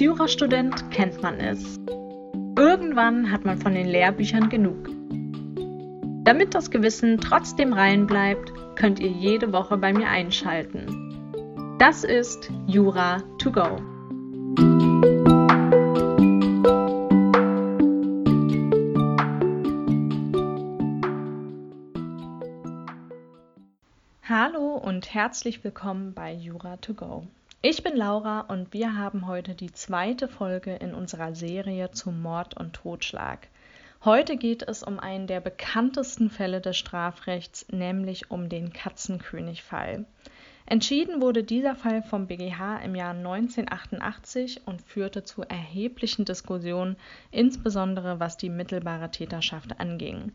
Als Jurastudent kennt man es. Irgendwann hat man von den Lehrbüchern genug. Damit das Gewissen trotzdem rein bleibt, könnt ihr jede Woche bei mir einschalten. Das ist Jura to go. Hallo und herzlich willkommen bei Jura to go. Ich bin Laura und wir haben heute die zweite Folge in unserer Serie zum Mord und Totschlag. Heute geht es um einen der bekanntesten Fälle des Strafrechts, nämlich um den Katzenkönig-Fall. Entschieden wurde dieser Fall vom BGH im Jahr 1988 und führte zu erheblichen Diskussionen, insbesondere was die mittelbare Täterschaft anging.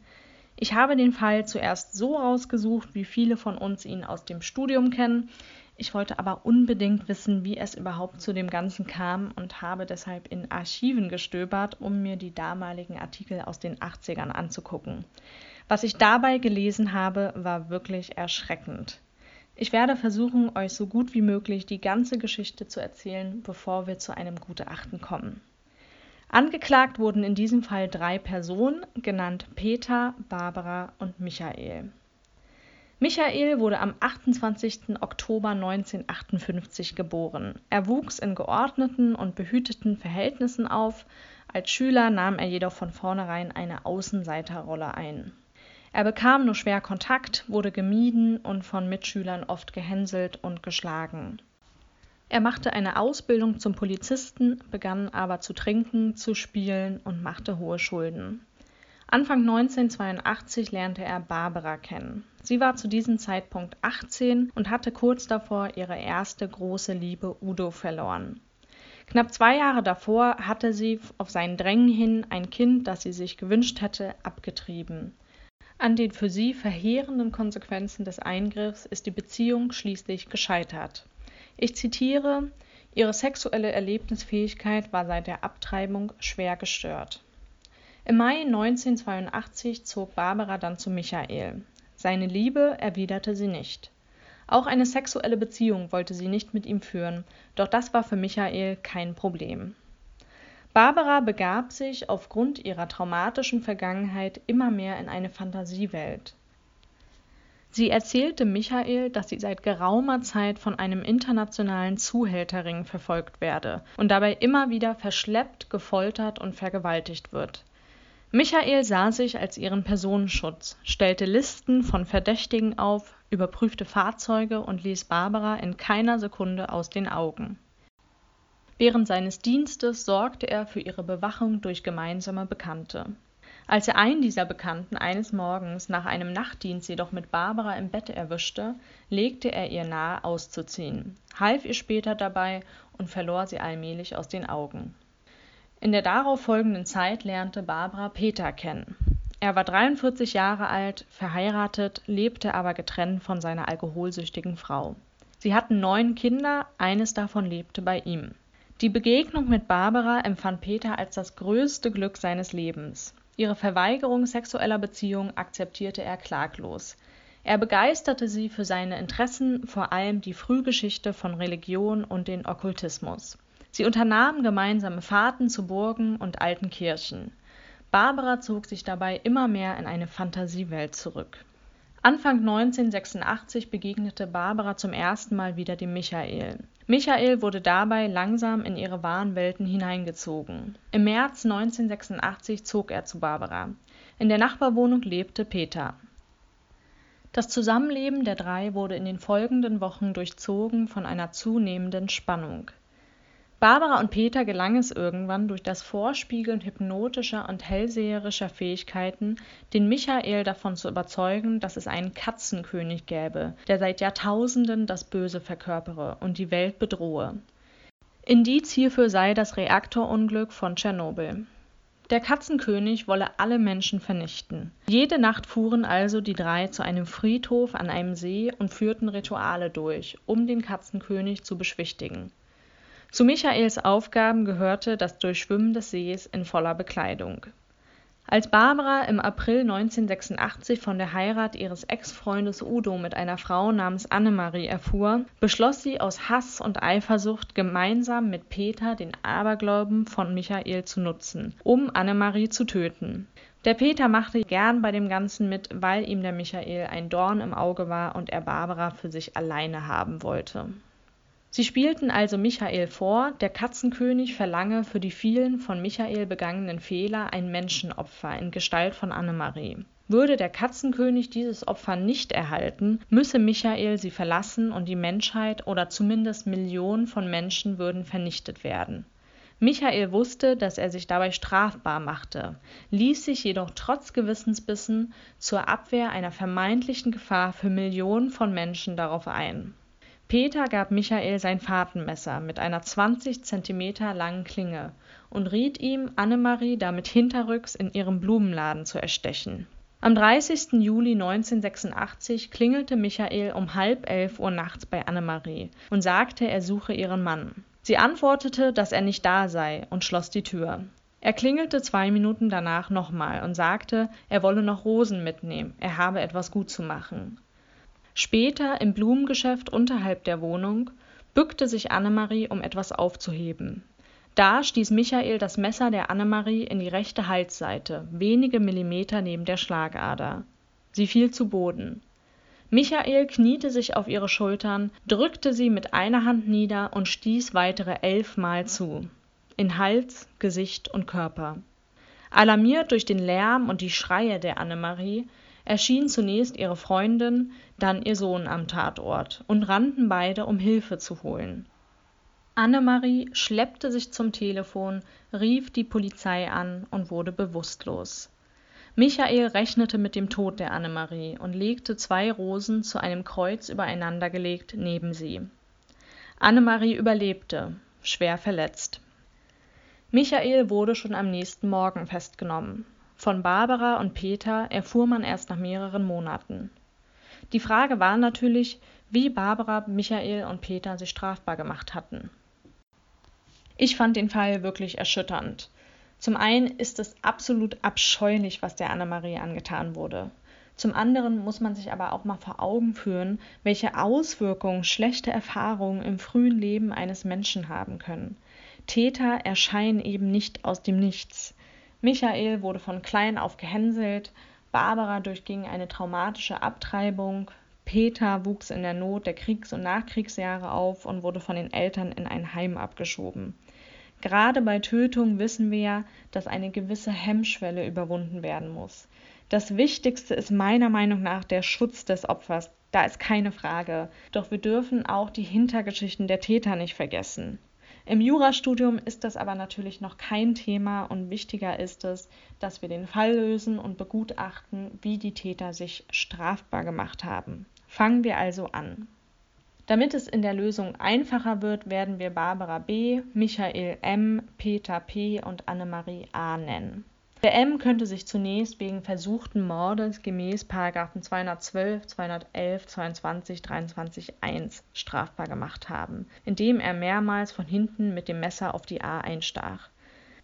Ich habe den Fall zuerst so rausgesucht, wie viele von uns ihn aus dem Studium kennen. Ich wollte aber unbedingt wissen, wie es überhaupt zu dem Ganzen kam und habe deshalb in Archiven gestöbert, um mir die damaligen Artikel aus den 80ern anzugucken. Was ich dabei gelesen habe, war wirklich erschreckend. Ich werde versuchen, euch so gut wie möglich die ganze Geschichte zu erzählen, bevor wir zu einem Gutachten kommen. Angeklagt wurden in diesem Fall drei Personen, genannt Peter, Barbara und Michael. Michael wurde am 28. Oktober 1958 geboren. Er wuchs in geordneten und behüteten Verhältnissen auf, als Schüler nahm er jedoch von vornherein eine Außenseiterrolle ein. Er bekam nur schwer Kontakt, wurde gemieden und von Mitschülern oft gehänselt und geschlagen. Er machte eine Ausbildung zum Polizisten, begann aber zu trinken, zu spielen und machte hohe Schulden. Anfang 1982 lernte er Barbara kennen. Sie war zu diesem Zeitpunkt 18 und hatte kurz davor ihre erste große Liebe Udo verloren. Knapp zwei Jahre davor hatte sie auf sein Drängen hin ein Kind, das sie sich gewünscht hätte, abgetrieben. An den für sie verheerenden Konsequenzen des Eingriffs ist die Beziehung schließlich gescheitert. Ich zitiere Ihre sexuelle Erlebnisfähigkeit war seit der Abtreibung schwer gestört. Im Mai 1982 zog Barbara dann zu Michael. Seine Liebe erwiderte sie nicht. Auch eine sexuelle Beziehung wollte sie nicht mit ihm führen, doch das war für Michael kein Problem. Barbara begab sich aufgrund ihrer traumatischen Vergangenheit immer mehr in eine Fantasiewelt. Sie erzählte Michael, dass sie seit geraumer Zeit von einem internationalen Zuhälterring verfolgt werde und dabei immer wieder verschleppt, gefoltert und vergewaltigt wird. Michael sah sich als ihren Personenschutz, stellte Listen von Verdächtigen auf, überprüfte Fahrzeuge und ließ Barbara in keiner Sekunde aus den Augen. Während seines Dienstes sorgte er für ihre Bewachung durch gemeinsame Bekannte. Als er einen dieser Bekannten eines Morgens nach einem Nachtdienst jedoch mit Barbara im Bett erwischte, legte er ihr nahe auszuziehen, half ihr später dabei und verlor sie allmählich aus den Augen. In der darauf folgenden Zeit lernte Barbara Peter kennen. Er war 43 Jahre alt, verheiratet, lebte aber getrennt von seiner alkoholsüchtigen Frau. Sie hatten neun Kinder, eines davon lebte bei ihm. Die Begegnung mit Barbara empfand Peter als das größte Glück seines Lebens. Ihre Verweigerung sexueller Beziehung akzeptierte er klaglos. Er begeisterte sie für seine Interessen, vor allem die Frühgeschichte von Religion und den Okkultismus. Sie unternahmen gemeinsame Fahrten zu Burgen und alten Kirchen. Barbara zog sich dabei immer mehr in eine Fantasiewelt zurück. Anfang 1986 begegnete Barbara zum ersten Mal wieder dem Michael. Michael wurde dabei langsam in ihre wahren Welten hineingezogen. Im März 1986 zog er zu Barbara. In der Nachbarwohnung lebte Peter. Das Zusammenleben der drei wurde in den folgenden Wochen durchzogen von einer zunehmenden Spannung. Barbara und Peter gelang es irgendwann durch das Vorspiegeln hypnotischer und hellseherischer Fähigkeiten, den Michael davon zu überzeugen, dass es einen Katzenkönig gäbe, der seit Jahrtausenden das Böse verkörpere und die Welt bedrohe. Indiz hierfür sei das Reaktorunglück von Tschernobyl. Der Katzenkönig wolle alle Menschen vernichten. Jede Nacht fuhren also die drei zu einem Friedhof an einem See und führten Rituale durch, um den Katzenkönig zu beschwichtigen. Zu Michaels Aufgaben gehörte das Durchschwimmen des Sees in voller Bekleidung. Als Barbara im April 1986 von der Heirat ihres Ex-Freundes Udo mit einer Frau namens Annemarie erfuhr, beschloss sie aus Hass und Eifersucht gemeinsam mit Peter den Aberglauben von Michael zu nutzen, um Annemarie zu töten. Der Peter machte gern bei dem Ganzen mit, weil ihm der Michael ein Dorn im Auge war und er Barbara für sich alleine haben wollte Sie spielten also Michael vor, der Katzenkönig verlange für die vielen von Michael begangenen Fehler ein Menschenopfer in Gestalt von Annemarie. Würde der Katzenkönig dieses Opfer nicht erhalten, müsse Michael sie verlassen und die Menschheit oder zumindest Millionen von Menschen würden vernichtet werden. Michael wusste, dass er sich dabei strafbar machte, ließ sich jedoch trotz Gewissensbissen zur Abwehr einer vermeintlichen Gefahr für Millionen von Menschen darauf ein Peter gab Michael sein Fahrtenmesser mit einer 20 Zentimeter langen Klinge und riet ihm, Annemarie damit hinterrücks in ihrem Blumenladen zu erstechen. Am 30. Juli 1986 klingelte Michael um halb elf Uhr nachts bei Annemarie und sagte, er suche ihren Mann. Sie antwortete, dass er nicht da sei und schloss die Tür. Er klingelte zwei Minuten danach nochmal und sagte, er wolle noch Rosen mitnehmen, er habe etwas gut zu machen. Später im Blumengeschäft unterhalb der Wohnung bückte sich Annemarie, um etwas aufzuheben. Da stieß Michael das Messer der Annemarie in die rechte Halsseite, wenige Millimeter neben der Schlagader. Sie fiel zu Boden. Michael kniete sich auf ihre Schultern, drückte sie mit einer Hand nieder und stieß weitere elfmal zu. In Hals, Gesicht und Körper. Alarmiert durch den Lärm und die Schreie der Annemarie erschien zunächst ihre Freundin, dann ihr Sohn am Tatort und rannten beide, um Hilfe zu holen. Annemarie schleppte sich zum Telefon, rief die Polizei an und wurde bewusstlos. Michael rechnete mit dem Tod der Annemarie und legte zwei Rosen zu einem Kreuz übereinandergelegt neben sie. Annemarie überlebte, schwer verletzt. Michael wurde schon am nächsten Morgen festgenommen. Von Barbara und Peter erfuhr man erst nach mehreren Monaten. Die Frage war natürlich, wie Barbara, Michael und Peter sich strafbar gemacht hatten. Ich fand den Fall wirklich erschütternd. Zum einen ist es absolut abscheulich, was der Annemarie angetan wurde. Zum anderen muss man sich aber auch mal vor Augen führen, welche Auswirkungen schlechte Erfahrungen im frühen Leben eines Menschen haben können. Täter erscheinen eben nicht aus dem Nichts. Michael wurde von klein auf gehänselt, Barbara durchging eine traumatische Abtreibung, Peter wuchs in der Not der Kriegs- und Nachkriegsjahre auf und wurde von den Eltern in ein Heim abgeschoben. Gerade bei Tötung wissen wir ja, dass eine gewisse Hemmschwelle überwunden werden muss. Das Wichtigste ist meiner Meinung nach der Schutz des Opfers. Da ist keine Frage. Doch wir dürfen auch die Hintergeschichten der Täter nicht vergessen. Im Jurastudium ist das aber natürlich noch kein Thema und wichtiger ist es, dass wir den Fall lösen und begutachten, wie die Täter sich strafbar gemacht haben. Fangen wir also an. Damit es in der Lösung einfacher wird, werden wir Barbara B., Michael M., Peter P. und Annemarie A. nennen. Der M könnte sich zunächst wegen versuchten Mordes gemäß § 212, 211, 22, 23 1 strafbar gemacht haben, indem er mehrmals von hinten mit dem Messer auf die A einstach.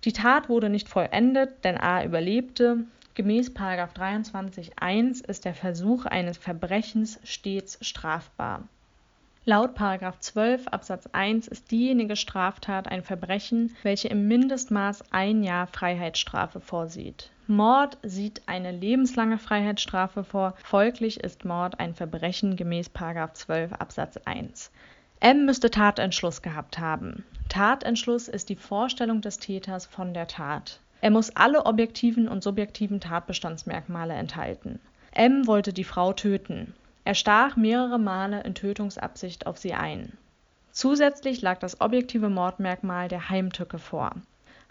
Die Tat wurde nicht vollendet, denn A überlebte. Gemäß § 23 1 ist der Versuch eines Verbrechens stets strafbar Laut § 12 Absatz 1 ist diejenige Straftat ein Verbrechen, welche im Mindestmaß ein Jahr Freiheitsstrafe vorsieht. Mord sieht eine lebenslange Freiheitsstrafe vor, folglich ist Mord ein Verbrechen gemäß § 12 Absatz 1. M müsste Tatentschluss gehabt haben. Tatentschluss ist die Vorstellung des Täters von der Tat. Er muss alle objektiven und subjektiven Tatbestandsmerkmale enthalten. M wollte die Frau töten. Er stach mehrere Male in Tötungsabsicht auf sie ein. Zusätzlich lag das objektive Mordmerkmal der Heimtücke vor.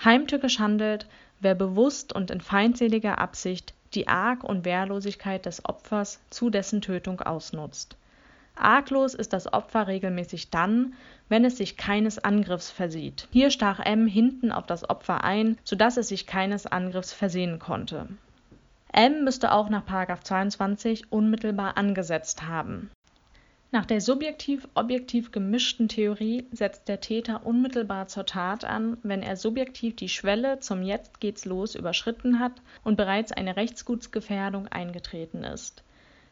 Heimtückisch handelt, wer bewusst und in feindseliger Absicht die Arg und Wehrlosigkeit des Opfers zu dessen Tötung ausnutzt. Arglos ist das Opfer regelmäßig dann, wenn es sich keines Angriffs versieht. Hier stach M hinten auf das Opfer ein, so dass es sich keines Angriffs versehen konnte M müsste auch nach § 22 unmittelbar angesetzt haben. Nach der subjektiv-objektiv gemischten Theorie setzt der Täter unmittelbar zur Tat an, wenn er subjektiv die Schwelle zum Jetzt geht's los überschritten hat und bereits eine Rechtsgutsgefährdung eingetreten ist.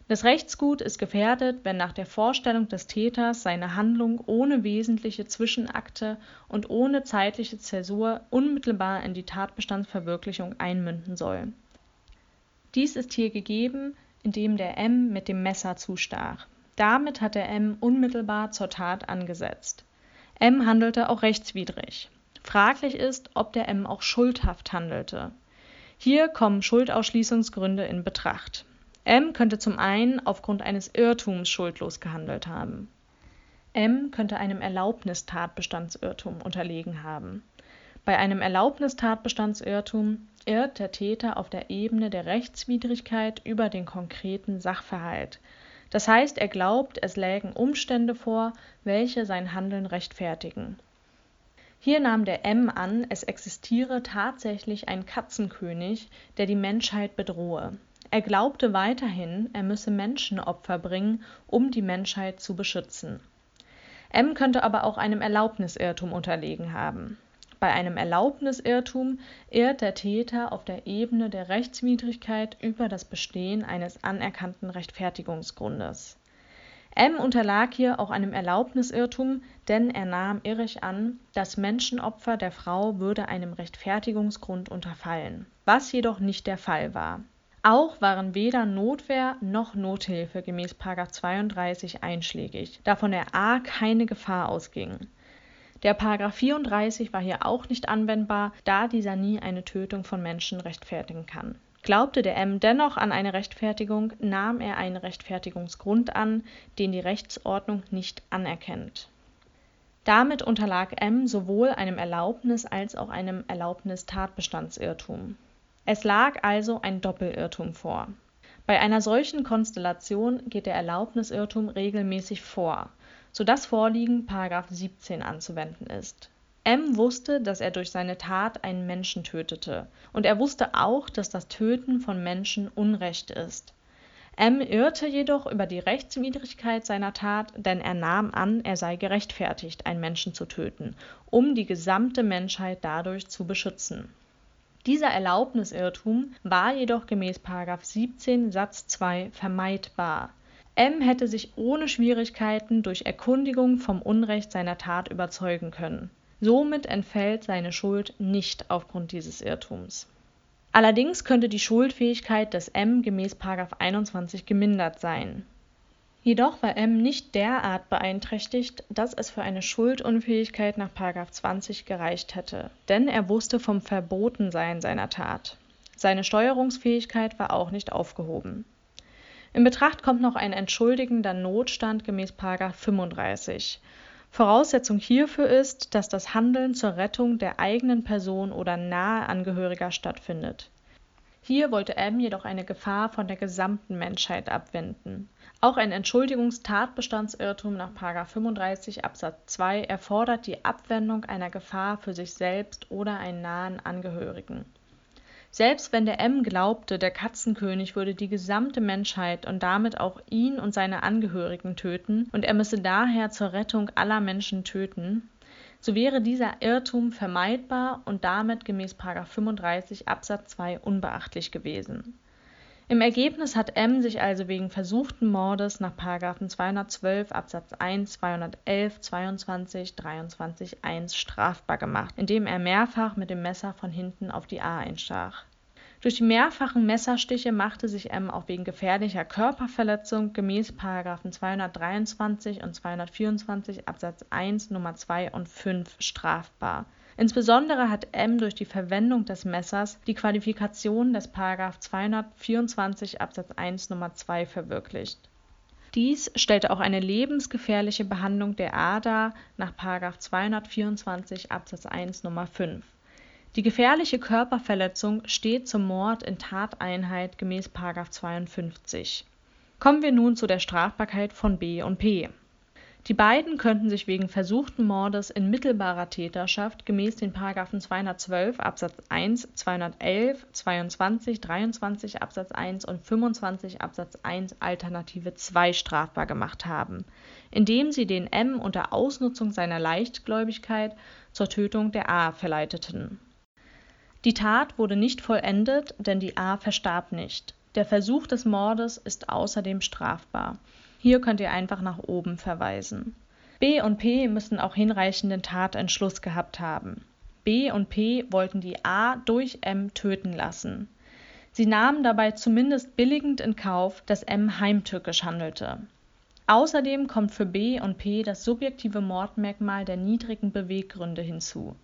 Das Rechtsgut ist gefährdet, wenn nach der Vorstellung des Täters seine Handlung ohne wesentliche Zwischenakte und ohne zeitliche Zäsur unmittelbar in die Tatbestandsverwirklichung einmünden soll. Dies ist hier gegeben, indem der M mit dem Messer zustach damit hat der M unmittelbar zur Tat angesetzt. M handelte auch rechtswidrig. Fraglich ist, ob der M auch schuldhaft handelte. Hier kommen Schuldausschließungsgründe in Betracht. M könnte zum einen aufgrund eines Irrtums schuldlos gehandelt haben. M könnte einem Erlaubnistatbestandsirrtum unterlegen haben. Bei einem Erlaubnistatbestandsirrtum irrt der Täter auf der Ebene der Rechtswidrigkeit über den konkreten Sachverhalt, das heißt, er glaubt, es lägen Umstände vor, welche sein Handeln rechtfertigen. Hier nahm der M an, es existiere tatsächlich ein Katzenkönig, der die Menschheit bedrohe. Er glaubte weiterhin, er müsse Menschenopfer bringen, um die Menschheit zu beschützen. M könnte aber auch einem Erlaubnisirrtum unterlegen haben bei einem Erlaubnisirrtum irrt der Täter auf der Ebene der Rechtswidrigkeit über das Bestehen eines anerkannten Rechtfertigungsgrundes. M unterlag hier auch einem Erlaubnisirrtum, denn er nahm irrig an, das Menschenopfer der Frau würde einem Rechtfertigungsgrund unterfallen, was jedoch nicht der Fall war. Auch waren weder Notwehr noch Nothilfe gemäß 32 einschlägig, da von der A keine Gefahr ausging der § 34 war hier auch nicht anwendbar, da dieser nie eine Tötung von Menschen rechtfertigen kann. Glaubte der M dennoch an eine Rechtfertigung, nahm er einen Rechtfertigungsgrund an, den die Rechtsordnung nicht anerkennt. Damit unterlag M sowohl einem Erlaubnis als auch einem Erlaubnistatbestandsirrtum. Es lag also ein Doppelirrtum vor. Bei einer solchen Konstellation geht der Erlaubnisirrtum regelmäßig vor so das Vorliegen § 17 anzuwenden ist. M wusste, dass er durch seine Tat einen Menschen tötete, und er wusste auch, dass das Töten von Menschen Unrecht ist. M irrte jedoch über die Rechtswidrigkeit seiner Tat, denn er nahm an, er sei gerechtfertigt, einen Menschen zu töten, um die gesamte Menschheit dadurch zu beschützen. Dieser Erlaubnisirrtum war jedoch gemäß 17 Satz 2 vermeidbar M hätte sich ohne Schwierigkeiten durch Erkundigung vom Unrecht seiner Tat überzeugen können. Somit entfällt seine Schuld nicht aufgrund dieses Irrtums. Allerdings könnte die Schuldfähigkeit des M gemäß 21 gemindert sein. Jedoch war M nicht derart beeinträchtigt, dass es für eine Schuldunfähigkeit nach 20 gereicht hätte, denn er wusste vom Verbotensein seiner Tat. Seine Steuerungsfähigkeit war auch nicht aufgehoben in Betracht kommt noch ein entschuldigender Notstand gemäß 35. Voraussetzung hierfür ist, dass das Handeln zur Rettung der eigenen Person oder nahe Angehöriger stattfindet. Hier wollte M jedoch eine Gefahr von der gesamten Menschheit abwenden. Auch ein Entschuldigungstatbestandsirrtum nach 35 Absatz 2 erfordert die Abwendung einer Gefahr für sich selbst oder einen nahen Angehörigen selbst wenn der M glaubte, der Katzenkönig würde die gesamte Menschheit und damit auch ihn und seine Angehörigen töten, und er müsse daher zur Rettung aller Menschen töten, so wäre dieser Irrtum vermeidbar und damit gemäß 35 Absatz 2 unbeachtlich gewesen. Im Ergebnis hat M sich also wegen versuchten Mordes nach 212 Absatz 1, 211, 22, 23 1 strafbar gemacht, indem er mehrfach mit dem Messer von hinten auf die A einstach. Durch die mehrfachen Messerstiche machte sich M auch wegen gefährlicher Körperverletzung gemäß 223 und 224 Absatz 1 Nummer 2 und 5 strafbar Insbesondere hat M durch die Verwendung des Messers die Qualifikation des § 224 Absatz 1 Nummer 2 verwirklicht. Dies stellte auch eine lebensgefährliche Behandlung der A dar nach § 224 Absatz 1 Nummer 5. Die gefährliche Körperverletzung steht zum Mord in Tateinheit gemäß § 52. Kommen wir nun zu der Strafbarkeit von B und P Die beiden könnten sich wegen versuchten Mordes in mittelbarer Täterschaft gemäß den § 212 Absatz 1, 211, 22, 23 Absatz 1 und 25 Absatz 1 Alternative 2 strafbar gemacht haben, indem sie den M unter Ausnutzung seiner Leichtgläubigkeit zur Tötung der A verleiteten. Die Tat wurde nicht vollendet, denn die A verstarb nicht. Der Versuch des Mordes ist außerdem strafbar hier könnt ihr einfach nach oben verweisen. B und P müssen auch hinreichenden Tatentschluss gehabt haben. B und P wollten die A durch M töten lassen. Sie nahmen dabei zumindest billigend in Kauf, dass M heimtückisch handelte. Außerdem kommt für B und P das subjektive Mordmerkmal der niedrigen Beweggründe hinzu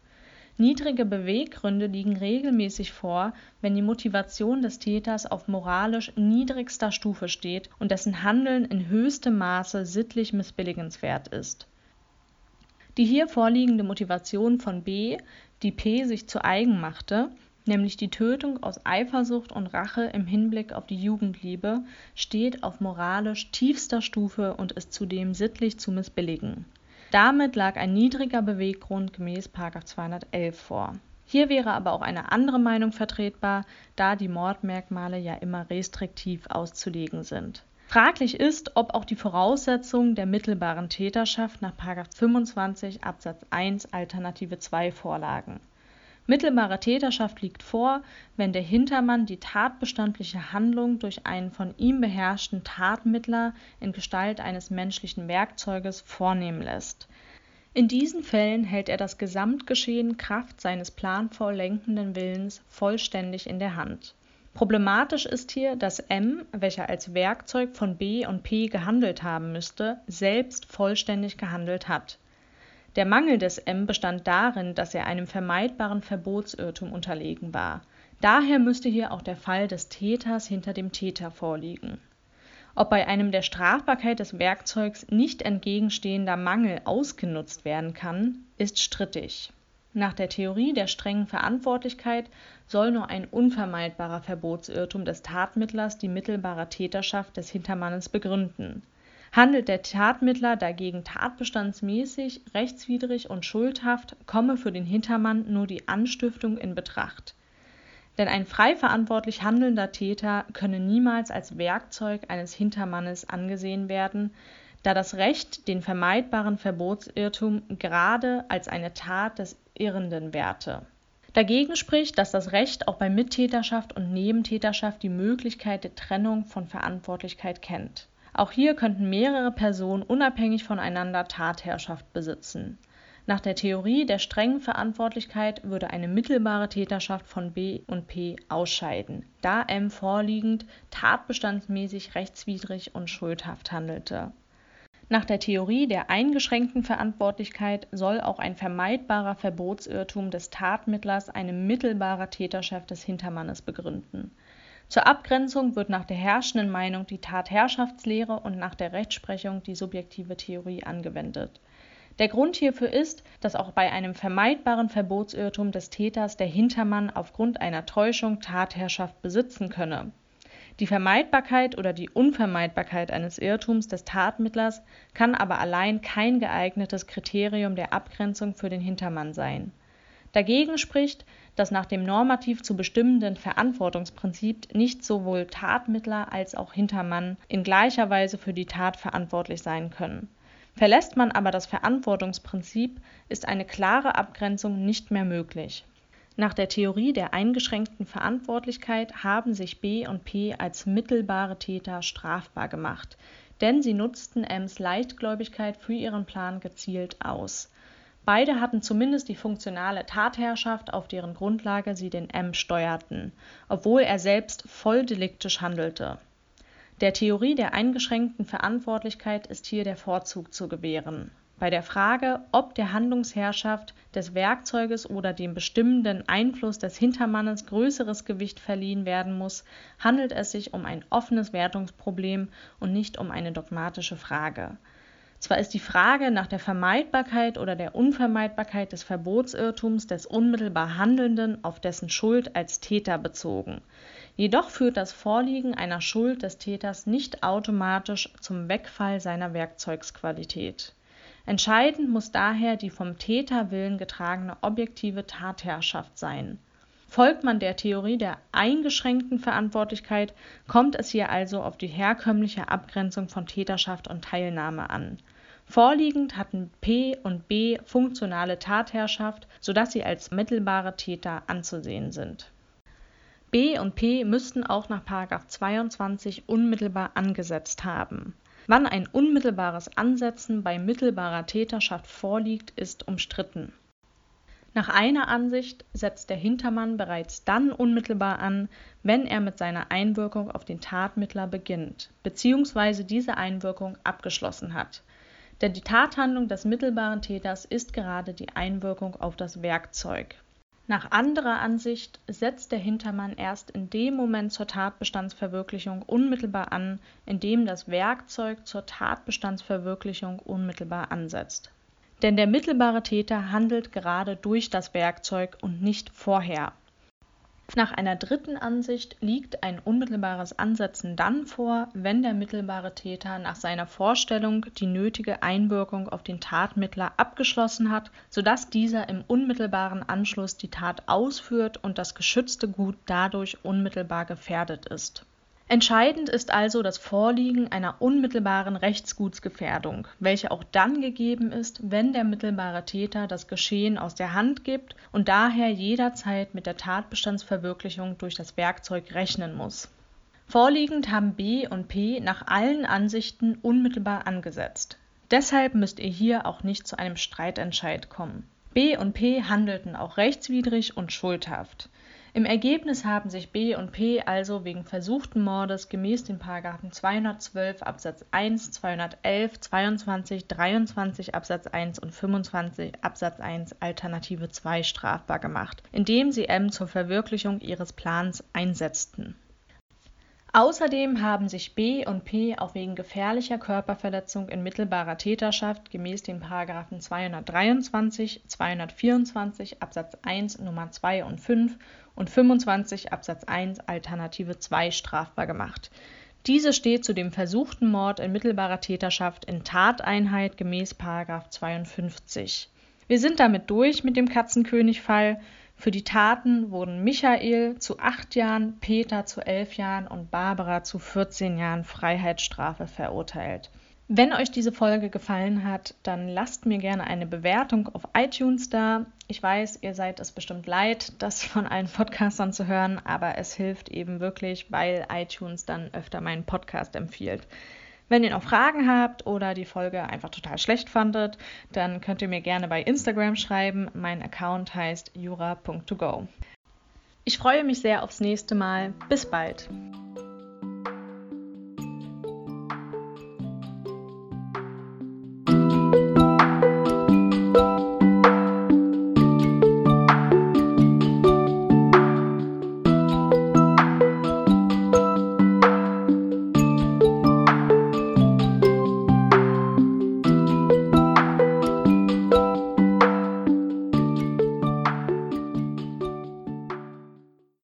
Niedrige Beweggründe liegen regelmäßig vor, wenn die Motivation des Täters auf moralisch niedrigster Stufe steht und dessen Handeln in höchstem Maße sittlich missbilligenswert ist. Die hier vorliegende Motivation von B, die P sich zu eigen machte, nämlich die Tötung aus Eifersucht und Rache im Hinblick auf die Jugendliebe, steht auf moralisch tiefster Stufe und ist zudem sittlich zu missbilligen damit lag ein niedriger Beweggrund gemäß 211 vor. Hier wäre aber auch eine andere Meinung vertretbar, da die Mordmerkmale ja immer restriktiv auszulegen sind. Fraglich ist, ob auch die Voraussetzungen der mittelbaren Täterschaft nach 25 Absatz 1 Alternative 2 vorlagen Mittelbare Täterschaft liegt vor, wenn der Hintermann die tatbestandliche Handlung durch einen von ihm beherrschten Tatmittler in Gestalt eines menschlichen Werkzeuges vornehmen lässt. In diesen Fällen hält er das Gesamtgeschehen Kraft seines planvoll lenkenden Willens vollständig in der Hand. Problematisch ist hier, dass M, welcher als Werkzeug von B und P gehandelt haben müsste, selbst vollständig gehandelt hat der Mangel des M bestand darin, dass er einem vermeidbaren Verbotsirrtum unterlegen war. Daher müsste hier auch der Fall des Täters hinter dem Täter vorliegen. Ob bei einem der Strafbarkeit des Werkzeugs nicht entgegenstehender Mangel ausgenutzt werden kann, ist strittig. Nach der Theorie der strengen Verantwortlichkeit soll nur ein unvermeidbarer Verbotsirrtum des Tatmittlers die mittelbare Täterschaft des Hintermannes begründen Handelt der Tatmittler dagegen tatbestandsmäßig, rechtswidrig und schuldhaft, komme für den Hintermann nur die Anstiftung in Betracht. Denn ein frei verantwortlich handelnder Täter könne niemals als Werkzeug eines Hintermannes angesehen werden, da das Recht den vermeidbaren Verbotsirrtum gerade als eine Tat des Irrenden werte. Dagegen spricht, dass das Recht auch bei Mittäterschaft und Nebentäterschaft die Möglichkeit der Trennung von Verantwortlichkeit kennt auch hier könnten mehrere Personen unabhängig voneinander Tatherrschaft besitzen. Nach der Theorie der strengen Verantwortlichkeit würde eine mittelbare Täterschaft von B und P ausscheiden, da M vorliegend tatbestandsmäßig rechtswidrig und schuldhaft handelte. Nach der Theorie der eingeschränkten Verantwortlichkeit soll auch ein vermeidbarer Verbotsirrtum des Tatmittlers eine mittelbare Täterschaft des Hintermannes begründen zur Abgrenzung wird nach der herrschenden Meinung die Tatherrschaftslehre und nach der Rechtsprechung die subjektive Theorie angewendet. Der Grund hierfür ist, dass auch bei einem vermeidbaren Verbotsirrtum des Täters der Hintermann aufgrund einer Täuschung Tatherrschaft besitzen könne. Die Vermeidbarkeit oder die Unvermeidbarkeit eines Irrtums des Tatmittlers kann aber allein kein geeignetes Kriterium der Abgrenzung für den Hintermann sein. Dagegen spricht dass nach dem normativ zu bestimmenden Verantwortungsprinzip nicht sowohl Tatmittler als auch Hintermann in gleicher Weise für die Tat verantwortlich sein können. Verlässt man aber das Verantwortungsprinzip, ist eine klare Abgrenzung nicht mehr möglich. Nach der Theorie der eingeschränkten Verantwortlichkeit haben sich B und P als mittelbare Täter strafbar gemacht, denn sie nutzten Ms Leichtgläubigkeit für ihren Plan gezielt aus Beide hatten zumindest die funktionale Tatherrschaft, auf deren Grundlage sie den M steuerten, obwohl er selbst voll deliktisch handelte. Der Theorie der eingeschränkten Verantwortlichkeit ist hier der Vorzug zu gewähren. Bei der Frage, ob der Handlungsherrschaft des Werkzeuges oder dem bestimmenden Einfluss des Hintermannes größeres Gewicht verliehen werden muss, handelt es sich um ein offenes Wertungsproblem und nicht um eine dogmatische Frage zwar ist die Frage nach der Vermeidbarkeit oder der Unvermeidbarkeit des Verbotsirrtums des unmittelbar Handelnden auf dessen Schuld als Täter bezogen. Jedoch führt das Vorliegen einer Schuld des Täters nicht automatisch zum Wegfall seiner Werkzeugsqualität. Entscheidend muss daher die vom Täterwillen getragene objektive Tatherrschaft sein. Folgt man der Theorie der eingeschränkten Verantwortlichkeit, kommt es hier also auf die herkömmliche Abgrenzung von Täterschaft und Teilnahme an. Vorliegend hatten P und B funktionale Tatherrschaft, sodass sie als mittelbare Täter anzusehen sind. B und P müssten auch nach 22 unmittelbar angesetzt haben. Wann ein unmittelbares Ansetzen bei mittelbarer Täterschaft vorliegt, ist umstritten. Nach einer Ansicht setzt der Hintermann bereits dann unmittelbar an, wenn er mit seiner Einwirkung auf den Tatmittler beginnt, bzw. diese Einwirkung abgeschlossen hat. Denn die Tathandlung des mittelbaren Täters ist gerade die Einwirkung auf das Werkzeug. Nach anderer Ansicht setzt der Hintermann erst in dem Moment zur Tatbestandsverwirklichung unmittelbar an, in dem das Werkzeug zur Tatbestandsverwirklichung unmittelbar ansetzt. Denn der mittelbare Täter handelt gerade durch das Werkzeug und nicht vorher nach einer dritten Ansicht liegt ein unmittelbares Ansetzen dann vor, wenn der mittelbare Täter nach seiner Vorstellung die nötige Einwirkung auf den Tatmittler abgeschlossen hat, sodass dieser im unmittelbaren Anschluss die Tat ausführt und das geschützte Gut dadurch unmittelbar gefährdet ist Entscheidend ist also das Vorliegen einer unmittelbaren Rechtsgutsgefährdung, welche auch dann gegeben ist, wenn der mittelbare Täter das Geschehen aus der Hand gibt und daher jederzeit mit der Tatbestandsverwirklichung durch das Werkzeug rechnen muss. Vorliegend haben B und P nach allen Ansichten unmittelbar angesetzt. Deshalb müsst ihr hier auch nicht zu einem Streitentscheid kommen. B und P handelten auch rechtswidrig und schuldhaft. Im Ergebnis haben sich B und P also wegen versuchten Mordes gemäß den § 212 Absatz 1, 211, 22, 23 Absatz 1 und 25 Absatz 1 Alternative 2 strafbar gemacht, indem sie M zur Verwirklichung ihres Plans einsetzten Außerdem haben sich B und P auch wegen gefährlicher Körperverletzung in mittelbarer Täterschaft gemäß den §§ 223, 224 Absatz 1 Nummer 2 und 5 und 25 Absatz 1 Alternative 2 strafbar gemacht. Diese steht zu dem versuchten Mord in mittelbarer Täterschaft in Tateinheit gemäß § 52. Wir sind damit durch mit dem Katzenkönig-Fall. Für die Taten wurden Michael zu acht Jahren, Peter zu elf Jahren und Barbara zu 14 Jahren Freiheitsstrafe verurteilt. Wenn euch diese Folge gefallen hat, dann lasst mir gerne eine Bewertung auf iTunes da. Ich weiß, ihr seid es bestimmt leid, das von allen Podcastern zu hören, aber es hilft eben wirklich, weil iTunes dann öfter meinen Podcast empfiehlt. Wenn ihr noch Fragen habt oder die Folge einfach total schlecht fandet, dann könnt ihr mir gerne bei Instagram schreiben. Mein Account heißt jura.togo. Ich freue mich sehr aufs nächste Mal. Bis bald.